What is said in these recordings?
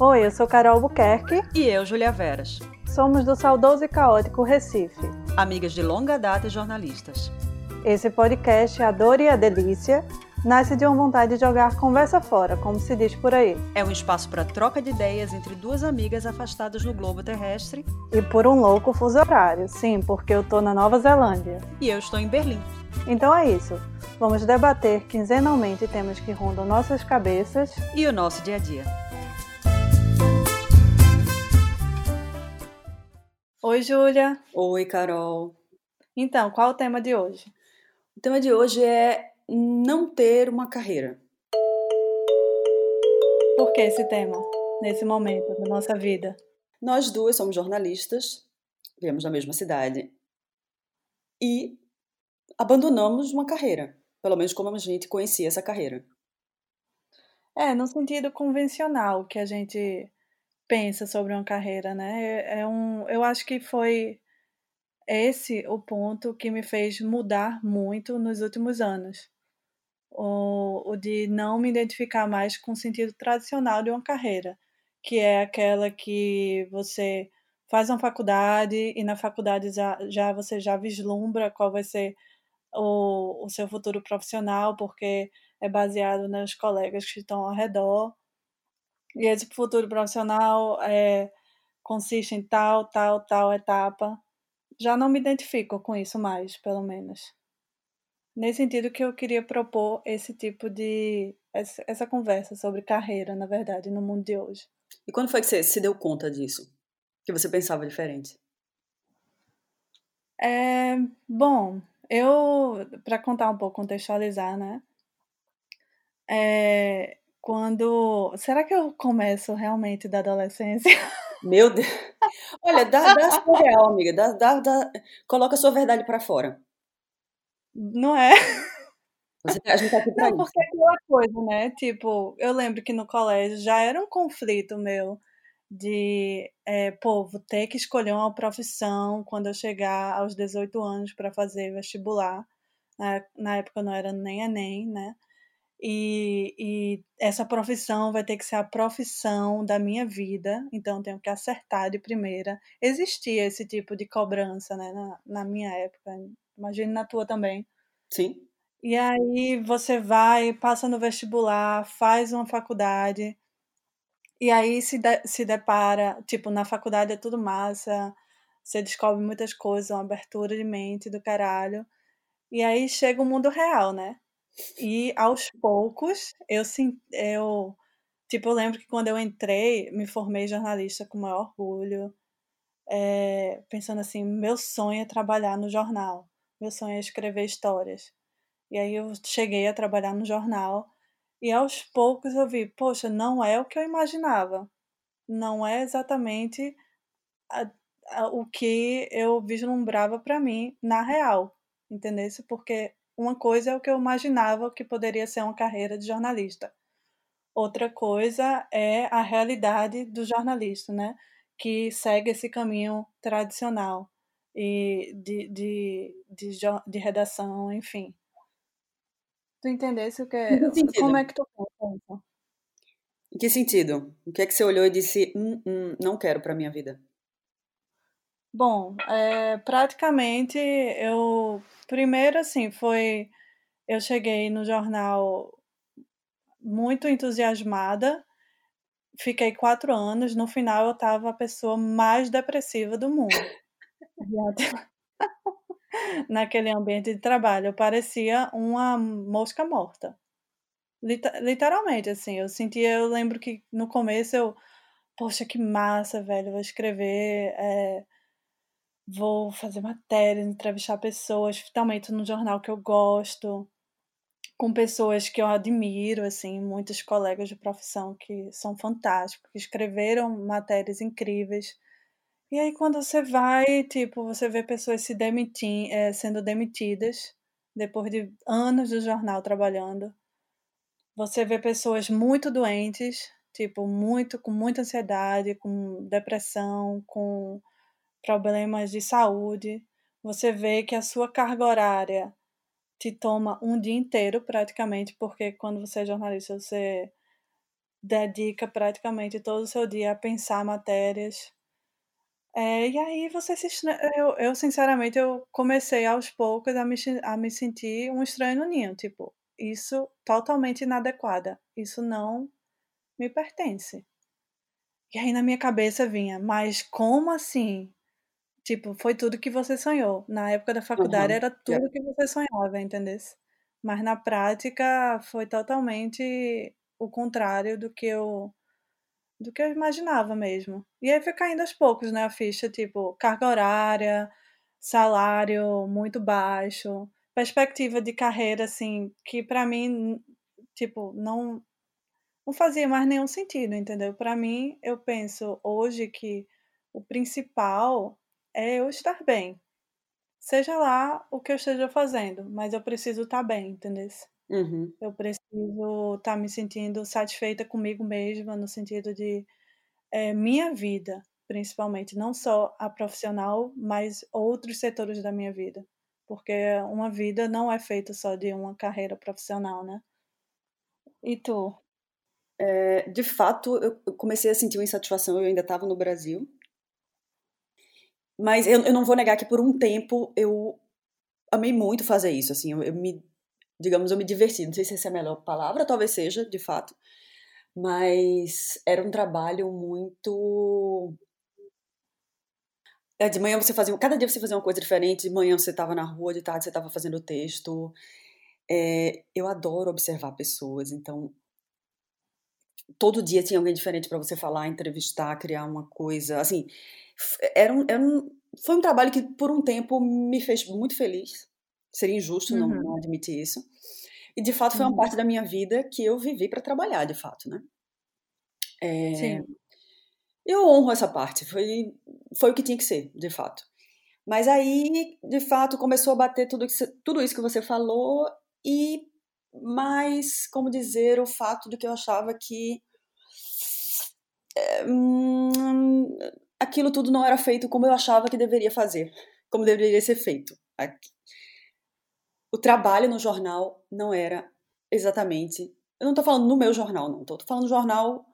Oi, eu sou Carol Buquerque. E eu, Julia Veras. Somos do saudoso e caótico Recife. Amigas de longa data e jornalistas. Esse podcast, A Dor e a Delícia, nasce de uma vontade de jogar conversa fora, como se diz por aí. É um espaço para troca de ideias entre duas amigas afastadas no globo terrestre. E por um louco fuso horário, sim, porque eu tô na Nova Zelândia. E eu estou em Berlim. Então é isso. Vamos debater quinzenalmente temas que rondam nossas cabeças e o nosso dia a dia. Oi, Júlia. Oi, Carol. Então, qual o tema de hoje? O tema de hoje é não ter uma carreira. Por que esse tema, nesse momento da nossa vida? Nós duas somos jornalistas, vivemos na mesma cidade e abandonamos uma carreira, pelo menos como a gente conhecia essa carreira. É, no sentido convencional que a gente pensa sobre uma carreira, né? É, é um, eu acho que foi esse o ponto que me fez mudar muito nos últimos anos. O, o de não me identificar mais com o sentido tradicional de uma carreira, que é aquela que você faz uma faculdade e na faculdade já, já você já vislumbra qual vai ser o, o seu futuro profissional, porque é baseado nos colegas que estão ao redor e esse futuro profissional é, consiste em tal, tal, tal etapa. Já não me identifico com isso mais, pelo menos. Nesse sentido que eu queria propor esse tipo de. essa, essa conversa sobre carreira, na verdade, no mundo de hoje. E quando foi que você se deu conta disso? Que você pensava diferente? É, bom, eu, para contar um pouco, contextualizar, né? É, quando. Será que eu começo realmente da adolescência? Meu Deus. Olha, dá, dá a sua real, amiga. Dá, dá, dá, coloca a sua verdade para fora. Não é? Você, a gente tá aqui pra Não, porque é aquela coisa, né? Tipo, eu lembro que no colégio já era um conflito meu de, é, pô, vou ter que escolher uma profissão quando eu chegar aos 18 anos para fazer vestibular. Na, na época não era nem Enem, né? E, e, essa profissão vai ter que ser a profissão da minha vida, então tenho que acertar de primeira. Existia esse tipo de cobrança né, na, na minha época, imagine na tua também. Sim. E aí você vai, passa no vestibular, faz uma faculdade, e aí se, de, se depara, tipo, na faculdade é tudo massa, você descobre muitas coisas, uma abertura de mente do caralho. E aí chega o mundo real, né? E aos poucos, eu, eu, tipo, eu lembro que quando eu entrei, me formei jornalista com maior orgulho, é, pensando assim, meu sonho é trabalhar no jornal, meu sonho é escrever histórias. E aí eu cheguei a trabalhar no jornal e aos poucos eu vi, poxa, não é o que eu imaginava, não é exatamente a, a, o que eu vislumbrava para mim na real, entendesse? Porque uma coisa é o que eu imaginava que poderia ser uma carreira de jornalista. Outra coisa é a realidade do jornalista, né? Que segue esse caminho tradicional e de, de, de, de redação, enfim. Tu entendesse o que é? Como é que tu pensa? Em que sentido? O que é que você olhou e disse, hum, hum, não quero para minha vida? Bom, é, praticamente eu primeiro assim foi eu cheguei no jornal muito entusiasmada, fiquei quatro anos, no final eu estava a pessoa mais depressiva do mundo. Naquele ambiente de trabalho, eu parecia uma mosca morta. Literalmente, assim, eu sentia, eu lembro que no começo eu, poxa, que massa, velho, vou escrever. É, vou fazer matérias, entrevistar pessoas, finalmente no jornal que eu gosto, com pessoas que eu admiro, assim, muitos colegas de profissão que são fantásticos, que escreveram matérias incríveis. E aí quando você vai, tipo, você vê pessoas se demitir, é, sendo demitidas depois de anos do jornal trabalhando. Você vê pessoas muito doentes, tipo, muito com muita ansiedade, com depressão, com problemas de saúde, você vê que a sua carga horária te toma um dia inteiro praticamente, porque quando você é jornalista, você dedica praticamente todo o seu dia a pensar matérias. É, e aí você se eu, eu sinceramente eu comecei aos poucos a me, a me sentir um estranho no ninho, tipo, isso totalmente inadequada, isso não me pertence. E aí na minha cabeça vinha, mas como assim? Tipo, foi tudo que você sonhou. Na época da faculdade Uhum. era tudo que você sonhava, entendeu? Mas na prática foi totalmente o contrário do que eu do que eu imaginava mesmo. E aí foi caindo aos poucos, né, a ficha, tipo, carga horária, salário muito baixo, perspectiva de carreira assim, que para mim, tipo, não não fazia mais nenhum sentido, entendeu? Para mim, eu penso hoje que o principal é eu estar bem. Seja lá o que eu esteja fazendo, mas eu preciso estar bem, entendeu? Uhum. Eu preciso estar me sentindo satisfeita comigo mesma, no sentido de é, minha vida, principalmente, não só a profissional, mas outros setores da minha vida. Porque uma vida não é feita só de uma carreira profissional, né? E tu? É, de fato, eu comecei a sentir uma insatisfação, eu ainda estava no Brasil. Mas eu, eu, não vou negar que por um tempo eu amei muito fazer isso, assim, eu, eu me, digamos, eu me diverti, não sei se essa é a melhor palavra, talvez seja, de fato, mas era um trabalho muito... É, de manhã você fazia, cada dia você fazia uma coisa diferente, de manhã você estava na rua, de tarde você estava fazendo texto, é, eu adoro observar pessoas, então todo dia tinha alguém diferente para você falar, entrevistar, criar uma coisa. Assim, era um, era um, foi um trabalho que por um tempo me fez muito feliz. Seria injusto uhum. não, não, admitir isso. E de fato foi uma uhum. parte da minha vida que eu vivi para trabalhar, de fato, né? É, Sim. Eu honro essa parte. Foi, foi o que tinha que ser, de fato. Mas aí, de fato, começou a bater tudo, que, tudo isso que você falou e mais, como dizer, o fato de que eu achava que é, hum, aquilo tudo não era feito como eu achava que deveria fazer, como deveria ser feito. O trabalho no jornal não era exatamente. Eu não estou falando no meu jornal, não. Estou falando no jornal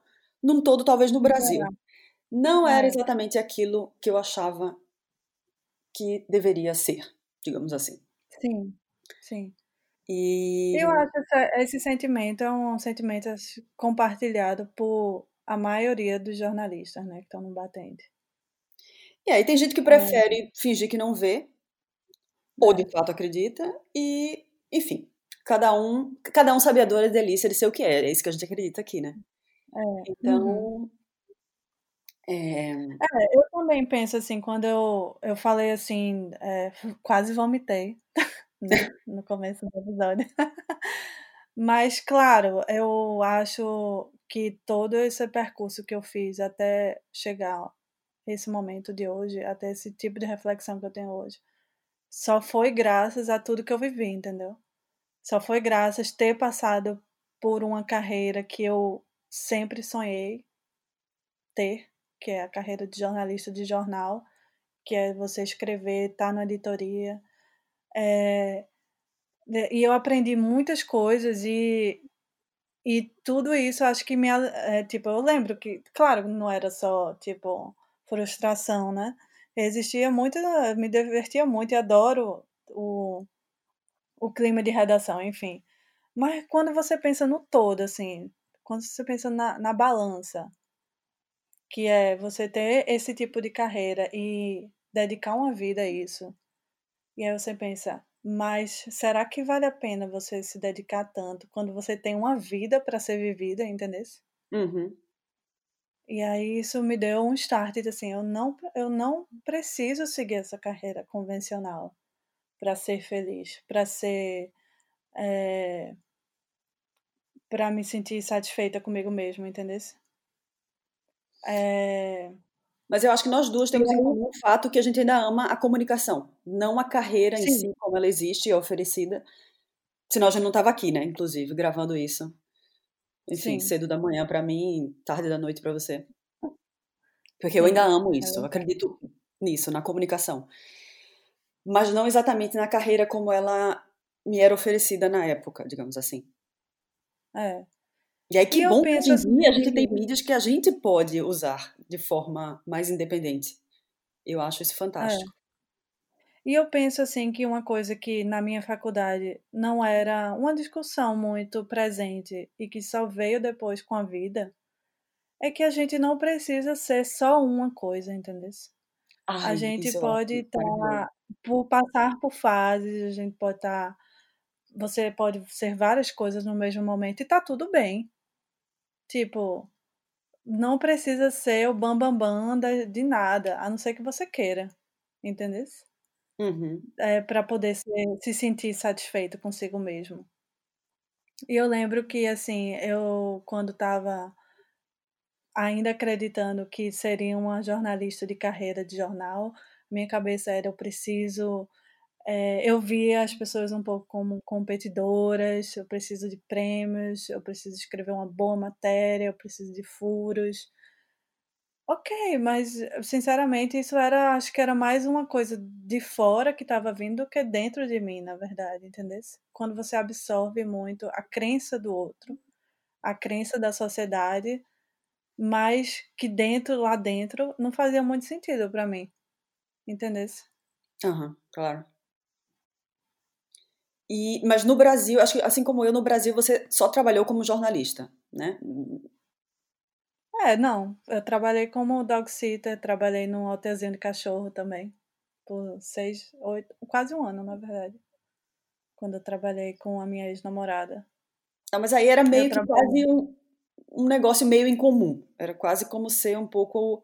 num todo, talvez no Brasil. Não era exatamente aquilo que eu achava que deveria ser, digamos assim. Sim, sim. E... Eu acho que esse sentimento é um sentimento compartilhado por a maioria dos jornalistas, né, que estão no batente. E aí tem gente que prefere é. fingir que não vê, ou de fato acredita, e, enfim, cada um, cada um sabe a dor e a delícia de ser o que é, é isso que a gente acredita aqui, né? É. Então, uhum. é... é... eu também penso assim, quando eu, eu falei assim, é, quase vomitei né, no começo do episódio. Mas, claro, eu acho que todo esse percurso que eu fiz até chegar esse momento de hoje, até esse tipo de reflexão que eu tenho hoje, só foi graças a tudo que eu vivi, entendeu? Só foi graças ter passado por uma carreira que eu sempre sonhei ter, que é a carreira de jornalista de jornal, que é você escrever, estar tá na editoria. É, e eu aprendi muitas coisas e e tudo isso acho que me é, tipo eu lembro que claro não era só tipo frustração né? Existia muito me divertia muito e adoro o o clima de redação enfim. Mas quando você pensa no todo assim quando você pensa na, na balança que é você ter esse tipo de carreira e dedicar uma vida a isso e aí você pensa mas será que vale a pena você se dedicar tanto quando você tem uma vida para ser vivida, entendeu? Uhum. E aí isso me deu um start de assim, eu não, eu não preciso seguir essa carreira convencional para ser feliz, para ser é, para me sentir satisfeita comigo mesmo, entendeu? É, mas eu acho que nós duas temos em comum o fato que a gente ainda ama a comunicação, não a carreira Sim. em si, como ela existe e é oferecida. Senão a gente não estava aqui, né? Inclusive, gravando isso. Enfim, Sim. cedo da manhã para mim, tarde da noite para você. Porque Sim. eu ainda amo isso, eu acredito nisso, na comunicação. Mas não exatamente na carreira como ela me era oferecida na época, digamos assim. É. E aí que E bom que hoje em dia a gente assim tem mídias que a gente pode usar de forma mais independente. Eu acho isso É. fantástico. E eu penso assim que uma coisa que na minha faculdade não era uma discussão muito presente e que só veio depois com a vida, é que a gente não precisa ser só uma coisa, entendeu? A Ai, gente eu acho pode estar por passar por fases, a gente pode estar você pode ser várias coisas no mesmo momento e tá tudo bem. Tipo, não precisa ser o bam-bam-bam da de nada, a não ser que você queira, entendeu? Uhum. Eh, pra poder ser se sentir satisfeito consigo mesmo. E eu lembro que, assim, eu quando estava ainda acreditando que seria uma jornalista de carreira de jornal, minha cabeça era: "Eu preciso" eh, eu via as pessoas um pouco como competidoras, eu preciso de prêmios, eu preciso escrever uma boa matéria, eu preciso de furos. Ok, mas sinceramente isso era acho que era mais uma coisa de fora que estava vindo do que dentro de mim, na verdade, entendesse? Quando você absorve muito a crença do outro, a crença da sociedade, mas que dentro lá dentro não fazia muito sentido pra mim, entendesse? Aham, claro. E mas no Brasil, acho que assim como eu, no Brasil você só trabalhou como jornalista, né? É, não, eu trabalhei como dog sitter, trabalhei num hotelzinho de cachorro também, por 6, 8 quase 1 ano, na verdade. Quando eu trabalhei com a minha ex-namorada. Ah, mas aí era Eu meio que trabalhei quase um um negócio meio incomum, era quase como ser um pouco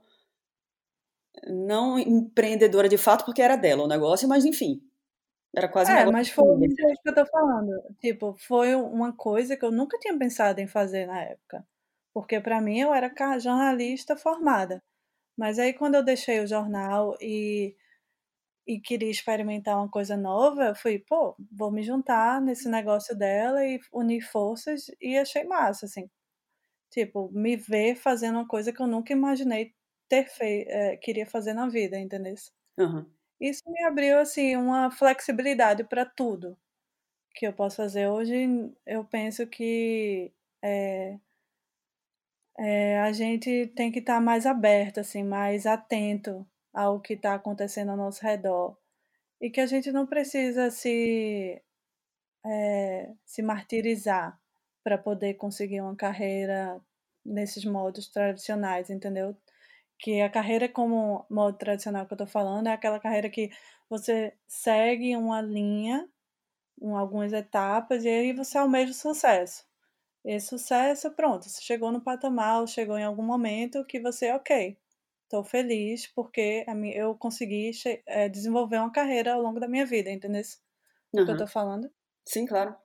não empreendedora de fato, porque era dela o negócio, mas enfim, era quase É, mas foi família, isso certo? que eu tô falando, tipo, foi uma coisa que eu nunca tinha pensado em fazer na época, porque pra mim eu era jornalista formada, mas aí quando eu deixei o jornal e e queria experimentar uma coisa nova, eu fui: "Pô, vou me juntar nesse negócio dela e unir forças", e achei massa, assim. Tipo, me ver fazendo uma coisa que eu nunca imaginei ter fei eh, queria fazer na vida, entendesse? Aham. Isso me abriu, assim, uma flexibilidade pra tudo que eu posso fazer. Hoje eu penso que, eh eh, a gente tem que estar mais aberto, assim, mais atento ao que tá acontecendo ao nosso redor, e que a gente não precisa se eh, se martirizar pra poder conseguir uma carreira nesses modos tradicionais, entendeu? Que a carreira como modo tradicional que eu tô falando é aquela carreira que você segue uma linha, um algumas etapas, e aí você almeja o sucesso. Esse sucesso, pronto, você chegou no patamar ou chegou em algum momento que você: "Ok, tô feliz porque eu consegui eh, desenvolver uma carreira ao longo da minha vida", entendesse o que eu tô falando? Sim, claro.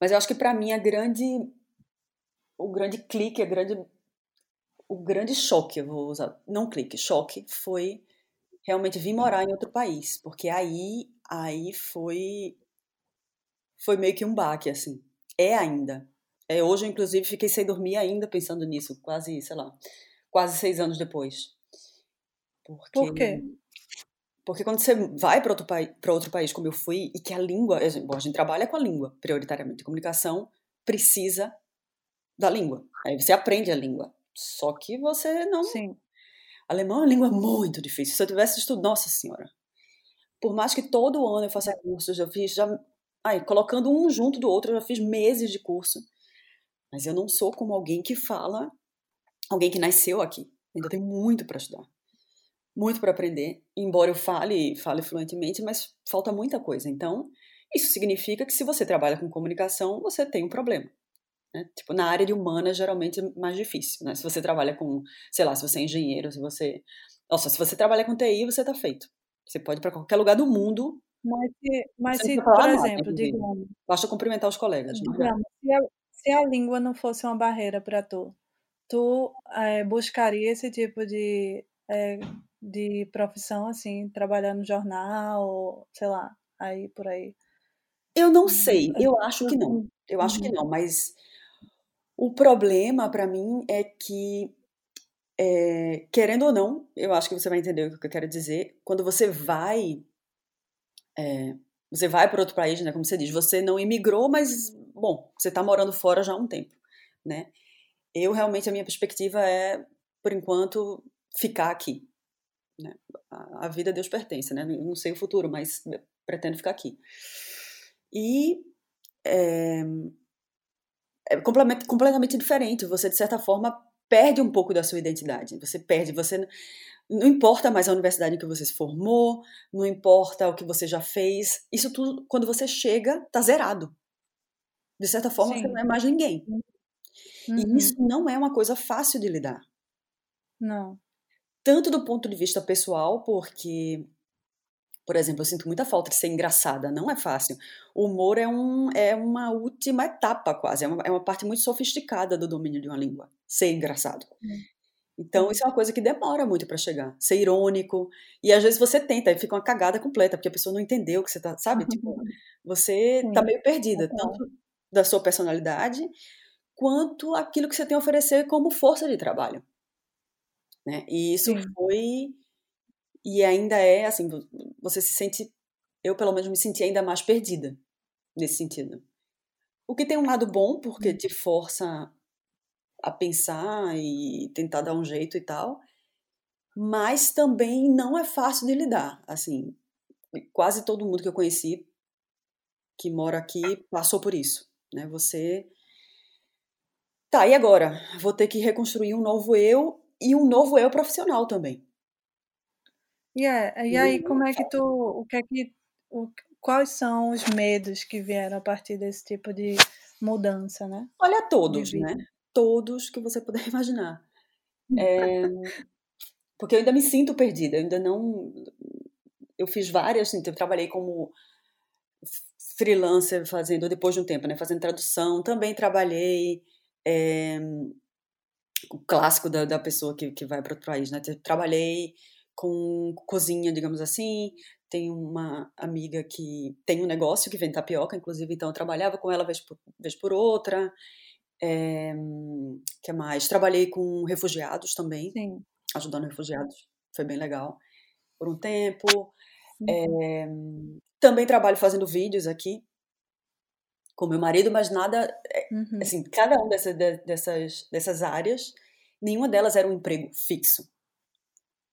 Mas eu acho que pra mim a grande o grande clique, a grande o grande choque, eu vou usar não clique, choque, foi realmente vir morar em outro país, porque aí aí foi foi meio que um baque, assim. É ainda. É, hoje eu inclusive fiquei sem dormir ainda pensando nisso, quase, sei lá, quase 6 anos depois. Porque Por quê? porque quando você vai pra outro pra outro país como eu fui, e que a língua a bom, a gente trabalha com a língua, prioritariamente, comunicação precisa da língua, aí você aprende a língua, só que você não Sim. alemão é uma língua muito difícil, se eu tivesse estu nossa senhora. Por mais que todo ano eu faça cursos, eu fiz já ai, colocando um junto do outro, eu já fiz meses de curso, mas eu não sou como alguém que fala alguém que nasceu aqui, ainda tenho muito pra estudar, muito pra aprender, embora eu fale fale fluentemente, mas falta muita coisa. Então, isso significa que se você trabalha com comunicação, você tem um problema, né. Tipo, na área de humanas geralmente é mais difícil, né, se você trabalha com sei lá, se você é engenheiro, se você nossa, se você trabalha com TI, você tá feito. Você pode ir pra qualquer lugar do mundo Mas se mas se, por nada, exemplo, digamos basta cumprimentar os colegas, digamos, se a se a língua não fosse uma barreira pra tu, tu, eh, buscaria esse tipo de, eh, de profissão, assim, trabalhar no jornal ou, sei lá, aí por aí? Eu não sei, eu acho que não, eu acho que uhum. não, mas o problema pra mim é que, eh, querendo ou não, eu acho que você vai entender o que eu quero dizer, quando você vai eh, você vai pra outro país, né, como você diz, você não imigrou, mas bom, você está morando fora já há um tempo, né? Eu realmente a minha perspectiva é, por enquanto, ficar aqui. Né? A, a vida a Deus pertence, né? Não sei o futuro, mas pretendo ficar aqui. E é, é completamente, diferente. Você, de certa forma, perde um pouco da sua identidade. Você perde, você não importa mais a universidade em que você se formou, não importa o que você já fez. Isso tudo, quando você chega, tá zerado. De certa forma, Sim. você não é mais ninguém. Uhum. E isso não é uma coisa fácil de lidar. Não. Tanto do ponto de vista pessoal, porque por exemplo, eu sinto muita falta de ser engraçada, não é fácil. O humor é, um, é uma última etapa, quase, é uma, é uma parte muito sofisticada do domínio de uma língua, ser engraçado. Então, isso é uma coisa que demora muito para chegar. Ser irônico. E às vezes você tenta e fica uma cagada completa, porque a pessoa não entendeu o que você tá, sabe? Tipo, você tá meio perdida, tanto da sua personalidade, quanto aquilo que você tem a oferecer como força de trabalho. Né? E isso Sim. foi e ainda é assim, você se sente, eu pelo menos me senti ainda mais perdida nesse sentido. O que tem um lado bom, porque hum. te força a pensar e tentar dar um jeito e tal, mas também não é fácil de lidar. Assim, quase todo mundo que eu conheci que mora aqui passou por isso, né? Você Tá, e agora? Vou ter que reconstruir um novo eu e um novo eu profissional também. E, é, e aí, como é que tu. O que é que. O, quais são os medos que vieram a partir desse tipo de mudança, né? Olha, todos, né? Todos que você puder imaginar. É, porque eu ainda me sinto perdida, eu ainda não. Eu fiz várias, assim, eu trabalhei como freelancer fazendo, depois de um tempo, né? Fazendo tradução, também trabalhei. É, o clássico da, da pessoa que, que vai para outro país, né? Trabalhei com cozinha, digamos assim. Tenho uma amiga que tem um negócio que vende tapioca, inclusive, então eu trabalhava com ela vez por, vez por outra. É, que mais? Trabalhei com refugiados também, Sim. ajudando refugiados, foi bem legal por um tempo. É, também trabalho fazendo vídeos aqui com meu marido, mas nada, eh, uhum. assim, cada uma dessas, dessas, dessas áreas, nenhuma delas era um emprego fixo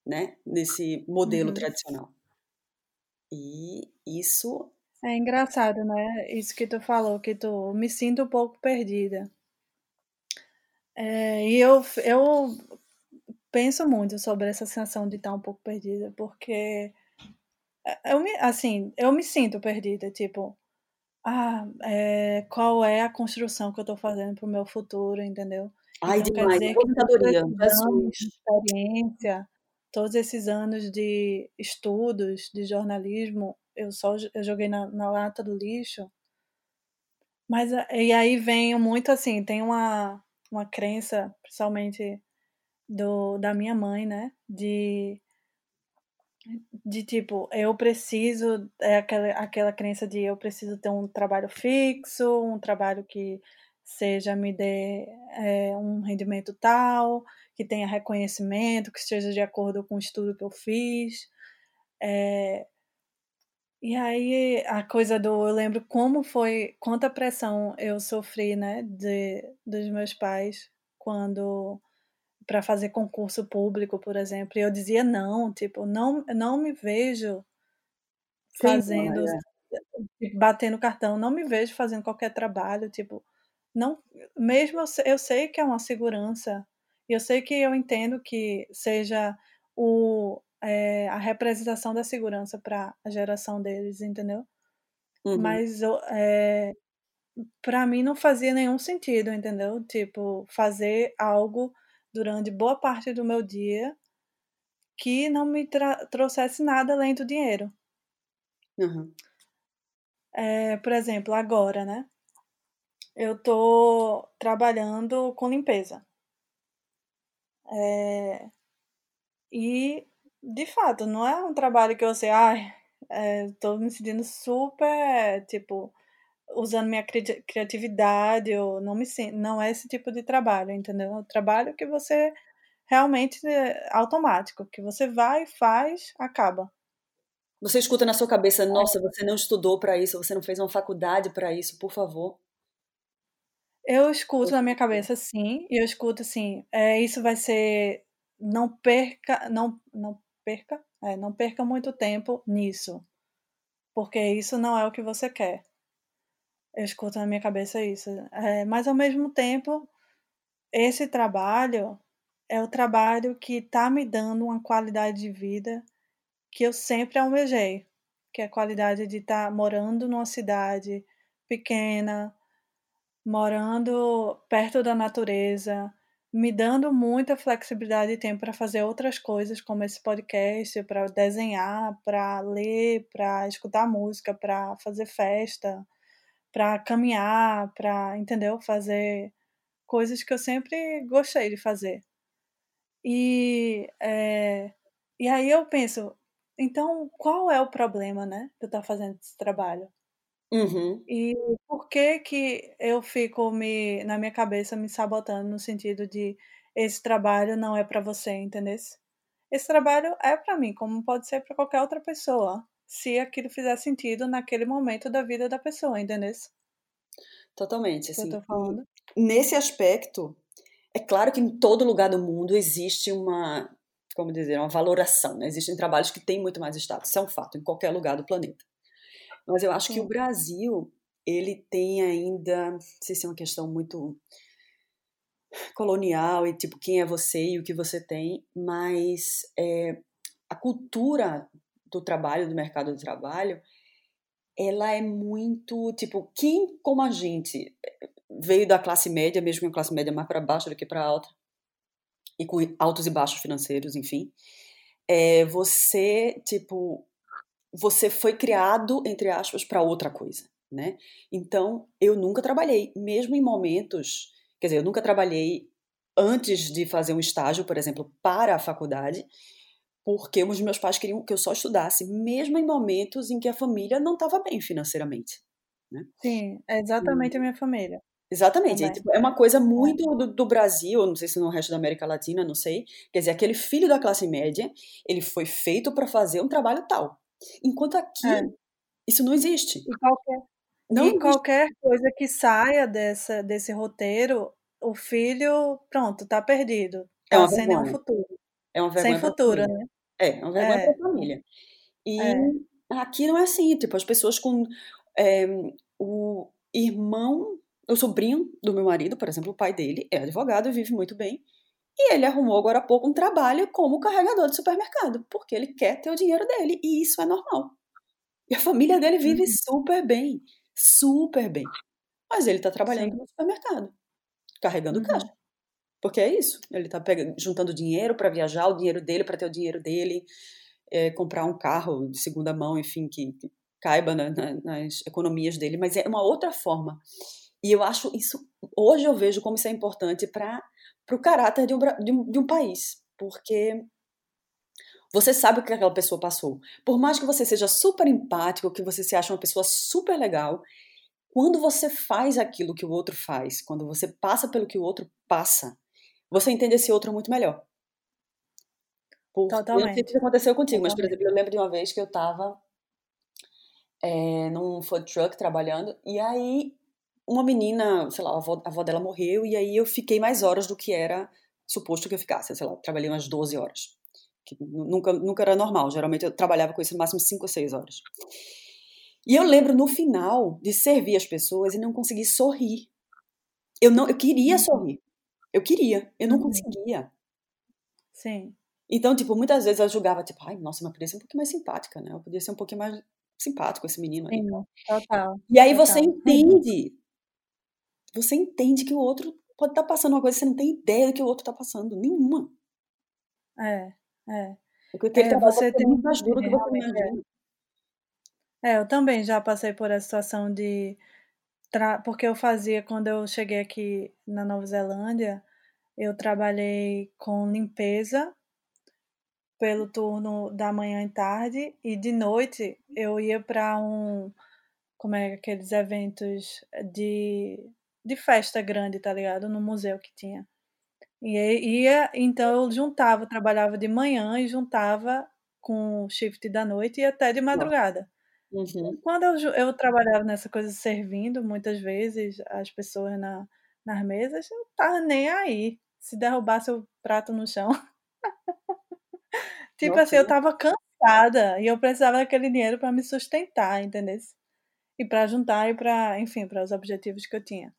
né? Nesse modelo uhum. tradicional. E isso. É engraçado, né? Isso que tu falou, que tu me sinto um pouco perdida. É, e eu, eu penso muito sobre essa sensação de estar um pouco perdida, porque eu me, assim, eu me sinto perdida, tipo, ah, é, qual é a construção que eu estou fazendo para o meu futuro, entendeu? Ai, então, demais, quer dizer que experiência todos esses anos de estudos de jornalismo, eu só eu joguei na, na lata do lixo. Mas e aí vem muito assim, tem uma, uma crença, principalmente do, da minha mãe, né? De, de tipo, eu preciso, é aquela, aquela crença de eu preciso ter um trabalho fixo, um trabalho que seja me dê é, um rendimento tal, que tenha reconhecimento, que esteja de acordo com o estudo que eu fiz. É, e aí a coisa do eu lembro como foi, quanta pressão eu sofri, né, de, dos meus pais quando para fazer concurso público, por exemplo, e eu dizia não, tipo, não, não me vejo fazendo, Sim, batendo cartão, não me vejo fazendo qualquer trabalho, tipo, não, mesmo eu eu sei que é uma segurança, eu sei que eu entendo que seja o, é, a representação da segurança para a geração deles, entendeu? Uhum. Mas é, para mim não fazia nenhum sentido, entendeu? Tipo, fazer algo durante boa parte do meu dia que não me trouxesse nada além do dinheiro. Uhum. É, por exemplo, agora, né? eu tô trabalhando com limpeza. É, e, de fato, não é um trabalho que eu sei, ai, é, tô me sentindo super, tipo, usando minha cri criatividade, ou não me não é esse tipo de trabalho, entendeu? É um trabalho que você realmente é automático, que você vai, faz, acaba. Você escuta na sua cabeça, nossa, você não estudou para isso, você não fez uma faculdade para isso, por favor. Eu escuto na minha cabeça sim, e eu escuto assim, é, isso vai ser não perca, não não perca, é, não perca muito tempo nisso, porque isso não é o que você quer. Eu escuto na minha cabeça isso, é, mas ao mesmo tempo, esse trabalho é o trabalho que está me dando uma qualidade de vida que eu sempre almejei, que é a qualidade de estar tá morando numa cidade pequena, morando perto da natureza, me dando muita flexibilidade e tempo para fazer outras coisas, como esse podcast, para desenhar, para ler, para escutar música, para fazer festa, para caminhar, para, entendeu? Fazer coisas que eu sempre gostei de fazer. E, é, e aí eu penso, então qual é o problema, né, de eu estar fazendo esse trabalho? Uhum. E por que que eu fico me na minha cabeça me sabotando no sentido de esse trabalho não é para você, entendesse? Esse trabalho é para mim, como pode ser para qualquer outra pessoa, se aquilo fizer sentido naquele momento da vida da pessoa, entendesse? Totalmente, Que eu assim. tô falando. Nesse aspecto, é claro que em todo lugar do mundo existe uma, como dizer, uma valoração, né? Existem trabalhos que têm muito mais status, isso é um fato, em qualquer lugar do planeta. Mas eu acho que o Sim. Brasil, ele tem ainda, não sei se é uma questão muito colonial e tipo quem é você e o que você tem, mas é, a cultura do trabalho, do mercado do trabalho, ela é muito tipo quem como a gente veio da classe média, mesmo que a classe média mais para baixo do que para alta, e com altos e baixos financeiros, enfim, é, você tipo você foi criado entre aspas para outra coisa, né? Então eu nunca trabalhei, mesmo em momentos Quer dizer, eu nunca trabalhei antes de fazer um estágio, por exemplo, para a faculdade, porque os meus pais queriam que eu só estudasse, mesmo em momentos em que a família não estava bem financeiramente. Né? Sim, é exatamente a minha família. Exatamente. Tipo, é uma coisa muito do, do, Brasil, não sei se no resto da América Latina, não sei. Quer dizer, aquele filho da classe média, ele foi feito para fazer um trabalho tal. Enquanto aqui, é. isso não existe. E qualquer, não e qualquer coisa que saia dessa, desse roteiro, o filho, pronto, tá perdido. Tá é uma sem vergonha. nenhum futuro. É uma vergonha sem futuro, né? É, é uma vergonha é. pra família. E é. aqui não é assim, tipo, as pessoas com é, o irmão, o sobrinho do meu marido, por exemplo, o pai dele é advogado, vive muito bem. E ele arrumou agora há pouco um trabalho como carregador de supermercado, porque ele quer ter o dinheiro dele, e isso é normal. E a família dele vive uhum. super bem super bem. Mas ele está trabalhando Sim. no supermercado, carregando uhum. caixa. Porque é isso. Ele está juntando dinheiro para viajar, o dinheiro dele para ter o dinheiro dele, é, comprar um carro de segunda mão, enfim, que, que caiba na, na, nas economias dele. Mas é uma outra forma. E eu acho isso. Hoje eu vejo como isso é importante para o caráter de um, de, um, de um país. Porque você sabe o que aquela pessoa passou. Por mais que você seja super empático, que você se ache uma pessoa super legal, quando você faz aquilo que o outro faz, quando você passa pelo que o outro passa, você entende esse outro muito melhor. Porque Totalmente. Eu não sei se aconteceu contigo, Totalmente. mas, por exemplo, eu lembro de uma vez que eu estava é, num food truck trabalhando, e aí uma menina, sei lá, a avó, a avó dela morreu, e aí eu fiquei mais horas do que era suposto que eu ficasse. Sei lá, trabalhei umas 12 horas que nunca, nunca era normal. Geralmente eu trabalhava com isso no máximo 5 ou 6 horas. E eu lembro no final de servir as pessoas e não conseguir sorrir. Eu não, eu queria sorrir. Eu queria, eu não uhum. conseguia. Sim. Então, tipo, muitas vezes eu julgava, tipo, ai, nossa, mas podia ser um pouquinho mais simpática, né? Eu podia ser um pouquinho mais simpático esse menino aí. Sim, total. E aí total. você entende. Você entende que o outro pode estar tá passando uma coisa, você não tem ideia do que o outro está passando. Nenhuma. É. É. Porque é, você tem muito mais duro do que você imagina. É, eu também já passei por essa situação de. Tra... Porque eu fazia, quando eu cheguei aqui na Nova Zelândia, eu trabalhei com limpeza pelo turno da manhã e tarde, e de noite eu ia para um. Como é aqueles eventos de, de festa grande, tá ligado? No museu que tinha. E ia, então eu juntava, trabalhava de manhã e juntava com o shift da noite e até de madrugada. Uhum. Quando eu, eu trabalhava nessa coisa servindo, muitas vezes as pessoas na, nas mesas, eu não tava nem aí. Se derrubasse o prato no chão. tipo assim, eu tava cansada e eu precisava daquele dinheiro para me sustentar, entendeu? E para juntar e para, enfim, para os objetivos que eu tinha.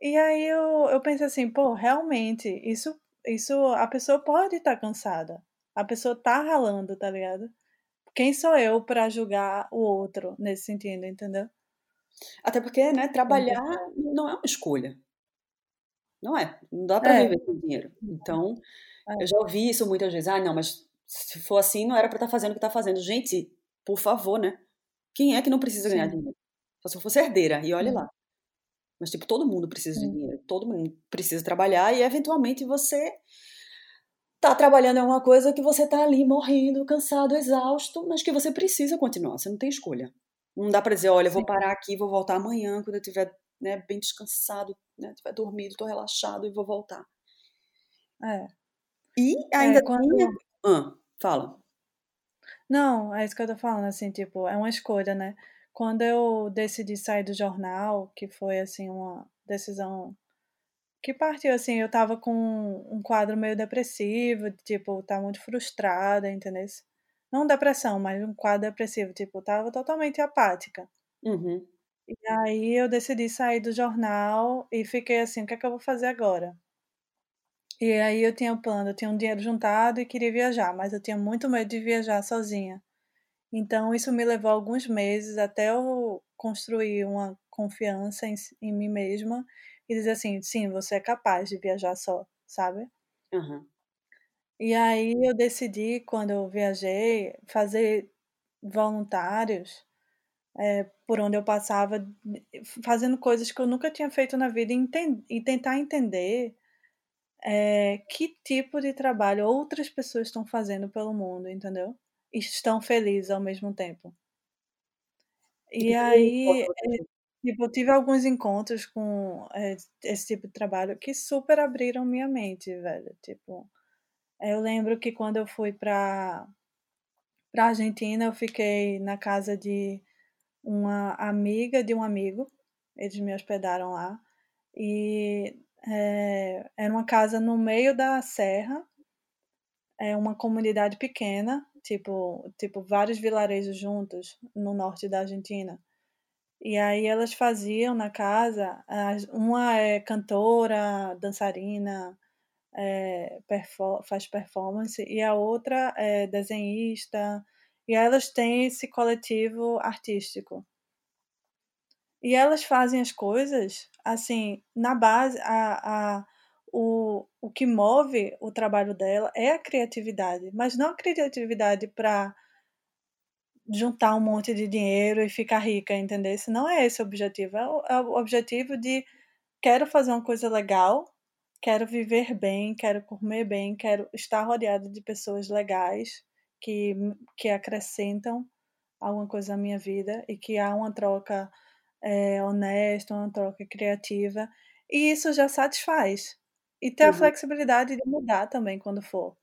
E aí eu, eu pensei assim, pô, realmente, isso, isso a pessoa pode estar tá cansada. A pessoa tá ralando, tá ligado? Quem sou eu para julgar o outro nesse sentido, entendeu? Até porque, né, trabalhar não é uma escolha. Não é. Não dá para é. viver com dinheiro. Então, é. eu já ouvi isso muitas vezes. Ah, não, mas se for assim, não era para estar tá fazendo o que está fazendo. Gente, por favor, né? Quem é que não precisa ganhar Sim. dinheiro? Só se eu fosse herdeira, e olhe lá. Mas, tipo, todo mundo precisa de dinheiro. Todo mundo precisa trabalhar e, eventualmente, você tá trabalhando em alguma coisa que você tá ali morrendo, cansado, exausto, mas que você precisa continuar. Você não tem escolha. Não dá para dizer, olha, vou parar aqui, vou voltar amanhã quando eu estiver né, bem descansado, né, tiver dormido, estou relaxado e vou voltar. É. E é, ainda é, quando... tinha... Ah, fala. Não, é isso que eu tô falando, assim, tipo, é uma escolha, né? Quando eu decidi sair do jornal, que foi, assim, uma decisão que partiu, assim, eu tava com um quadro meio depressivo, tipo, tá muito frustrada, entendeu? Não depressão, mas um quadro depressivo, tipo, tava totalmente apática. Uhum. E aí eu decidi sair do jornal e fiquei assim, o que é que eu vou fazer agora? E aí eu tinha o um plano, eu tinha um dinheiro juntado e queria viajar, mas eu tinha muito medo de viajar sozinha. Então isso me levou alguns meses até eu construir uma confiança em, em mim mesma e dizer assim, sim, você é capaz de viajar só, sabe? Uhum. E aí eu decidi, quando eu viajei, fazer voluntários é, por onde eu passava, fazendo coisas que eu nunca tinha feito na vida e, e tentar entender é, que tipo de trabalho outras pessoas estão fazendo pelo mundo, entendeu? E estão felizes ao mesmo tempo. E aí, é, tipo, eu tive alguns encontros com é, esse tipo de trabalho que super abriram minha mente, velho. Tipo, eu lembro que quando eu fui para para Argentina, eu fiquei na casa de uma amiga de um amigo. Eles me hospedaram lá. E é, era uma casa no meio da serra. É uma comunidade pequena, tipo, tipo vários vilarejos juntos no norte da Argentina. E aí elas faziam na casa, uma é cantora, dançarina, é, perfor faz performance, e a outra é desenhista, e elas têm esse coletivo artístico. E elas fazem as coisas, assim, na base, a, a, o, o que move o trabalho dela é a criatividade, mas não a criatividade para juntar um monte de dinheiro e ficar rica, entendeu? Esse não é esse o objetivo. É o, é o objetivo de quero fazer uma coisa legal quero viver bem, quero comer bem, quero estar rodeado de pessoas legais que, que acrescentam alguma coisa na minha vida e que há uma troca é, honesta, uma troca criativa. E isso já satisfaz. E ter uhum. a flexibilidade de mudar também quando for.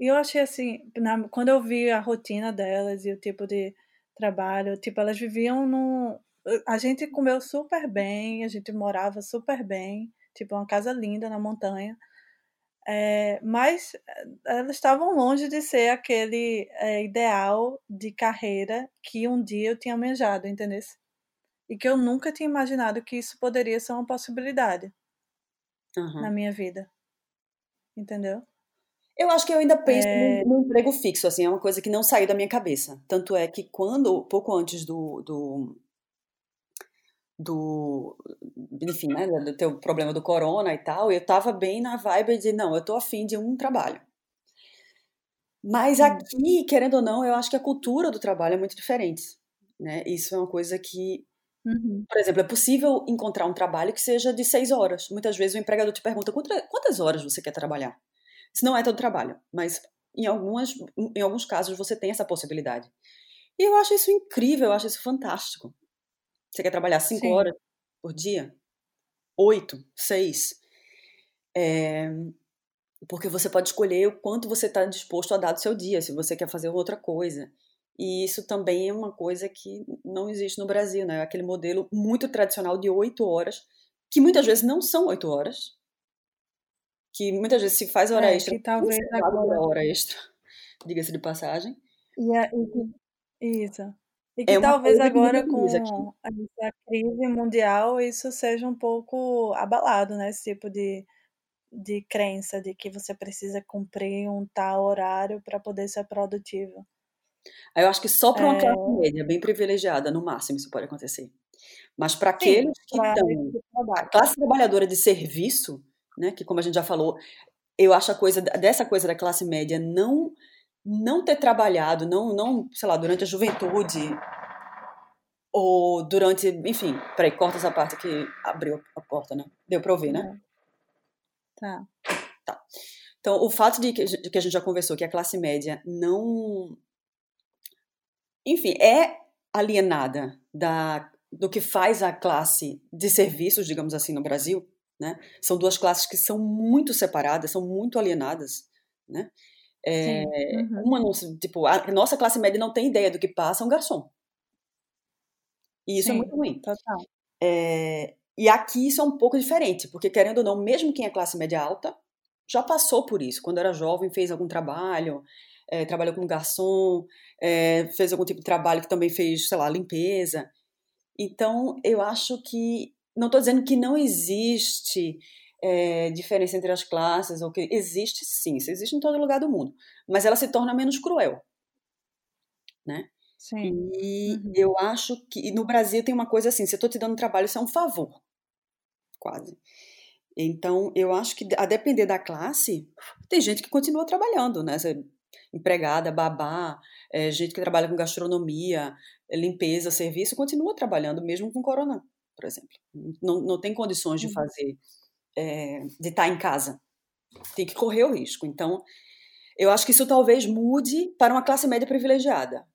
E eu achei assim, na, quando eu vi a rotina delas e o tipo de trabalho, tipo, elas viviam num. A gente comeu super bem, a gente morava super bem, tipo, uma casa linda na montanha. É, mas eh, elas estavam longe de ser aquele é, ideal de carreira que um dia eu tinha almejado, entendeu? E que eu nunca tinha imaginado que isso poderia ser uma possibilidade uhum. na minha vida. Entendeu? Eu acho que eu ainda penso é... no, emprego fixo, assim, é uma coisa que não saiu da minha cabeça. Tanto é que quando, pouco antes do, do do enfim, né, do teu problema do corona e tal, eu tava bem na vibe de não, eu tô afim de um trabalho. Mas aqui, querendo ou não, eu acho que a cultura do trabalho é muito diferente, né? Isso é uma coisa que, uhum. por exemplo, é possível encontrar um trabalho que seja de seis horas. Muitas vezes o empregador te pergunta quantas horas você quer trabalhar. Isso não é todo trabalho, mas em algumas, em alguns casos você tem essa possibilidade. E eu acho isso incrível, eu acho isso fantástico. Você quer trabalhar cinco Sim. horas por dia? Oito? Seis? É, porque você pode escolher o quanto você está disposto a dar do seu dia, se você quer fazer outra coisa. E isso também é uma coisa que não existe no Brasil, né? Aquele modelo muito tradicional de oito horas, que muitas vezes não são oito horas, que muitas vezes se faz hora É, extra, que talvez agora. hora extra, diga-se de passagem. E, a, e que, isso. E que É talvez agora com essa crise mundial isso seja um pouco abalado, né? Esse tipo de, de crença de que você precisa cumprir um tal horário para poder ser produtivo. Aí Eu acho que só para uma É, classe média bem privilegiada, no máximo, isso pode acontecer. Mas para aqueles que estão a classe trabalhadora de serviço, né, que como a gente já falou, eu acho a coisa dessa coisa da classe média não não ter trabalhado, não não, sei lá, durante a juventude ou durante, enfim, peraí, corta essa parte que abriu a porta, né? Deu para ouvir, né? É, Tá. Tá. Então, o fato de que, de que a gente já conversou que a classe média não enfim, é alienada da, do que faz a classe de serviços, digamos assim, no Brasil. Né? São duas classes que são muito separadas, são muito alienadas. Né? É. Uhum. uma não, tipo, a nossa classe média não tem ideia do que passa um garçom. E isso é Sim, muito ruim. total. É, e aqui isso é um pouco diferente, porque querendo ou não, mesmo quem é classe média alta já passou por isso. Quando era jovem, fez algum trabalho, é, trabalhou como garçom, é, fez algum tipo de trabalho que também fez, sei lá, limpeza. Então, eu acho que. Não estou dizendo que não existe é, diferença entre as classes, ou que existe sim, isso existe em todo lugar do mundo, mas ela se torna menos cruel. Né? Sim. E Uhum. eu acho que no Brasil tem uma coisa assim: se eu estou te dando trabalho, isso é um favor, quase. Então, eu acho que a depender da classe, tem gente que continua trabalhando, né? Essa empregada, babá, é, gente que trabalha com gastronomia, é, limpeza, serviço, continua trabalhando mesmo com corona, por exemplo. Não, não tem condições de Uhum. fazer, é, de estar em casa. Tem que correr o risco. Então, eu acho que isso talvez mude para uma classe média privilegiada,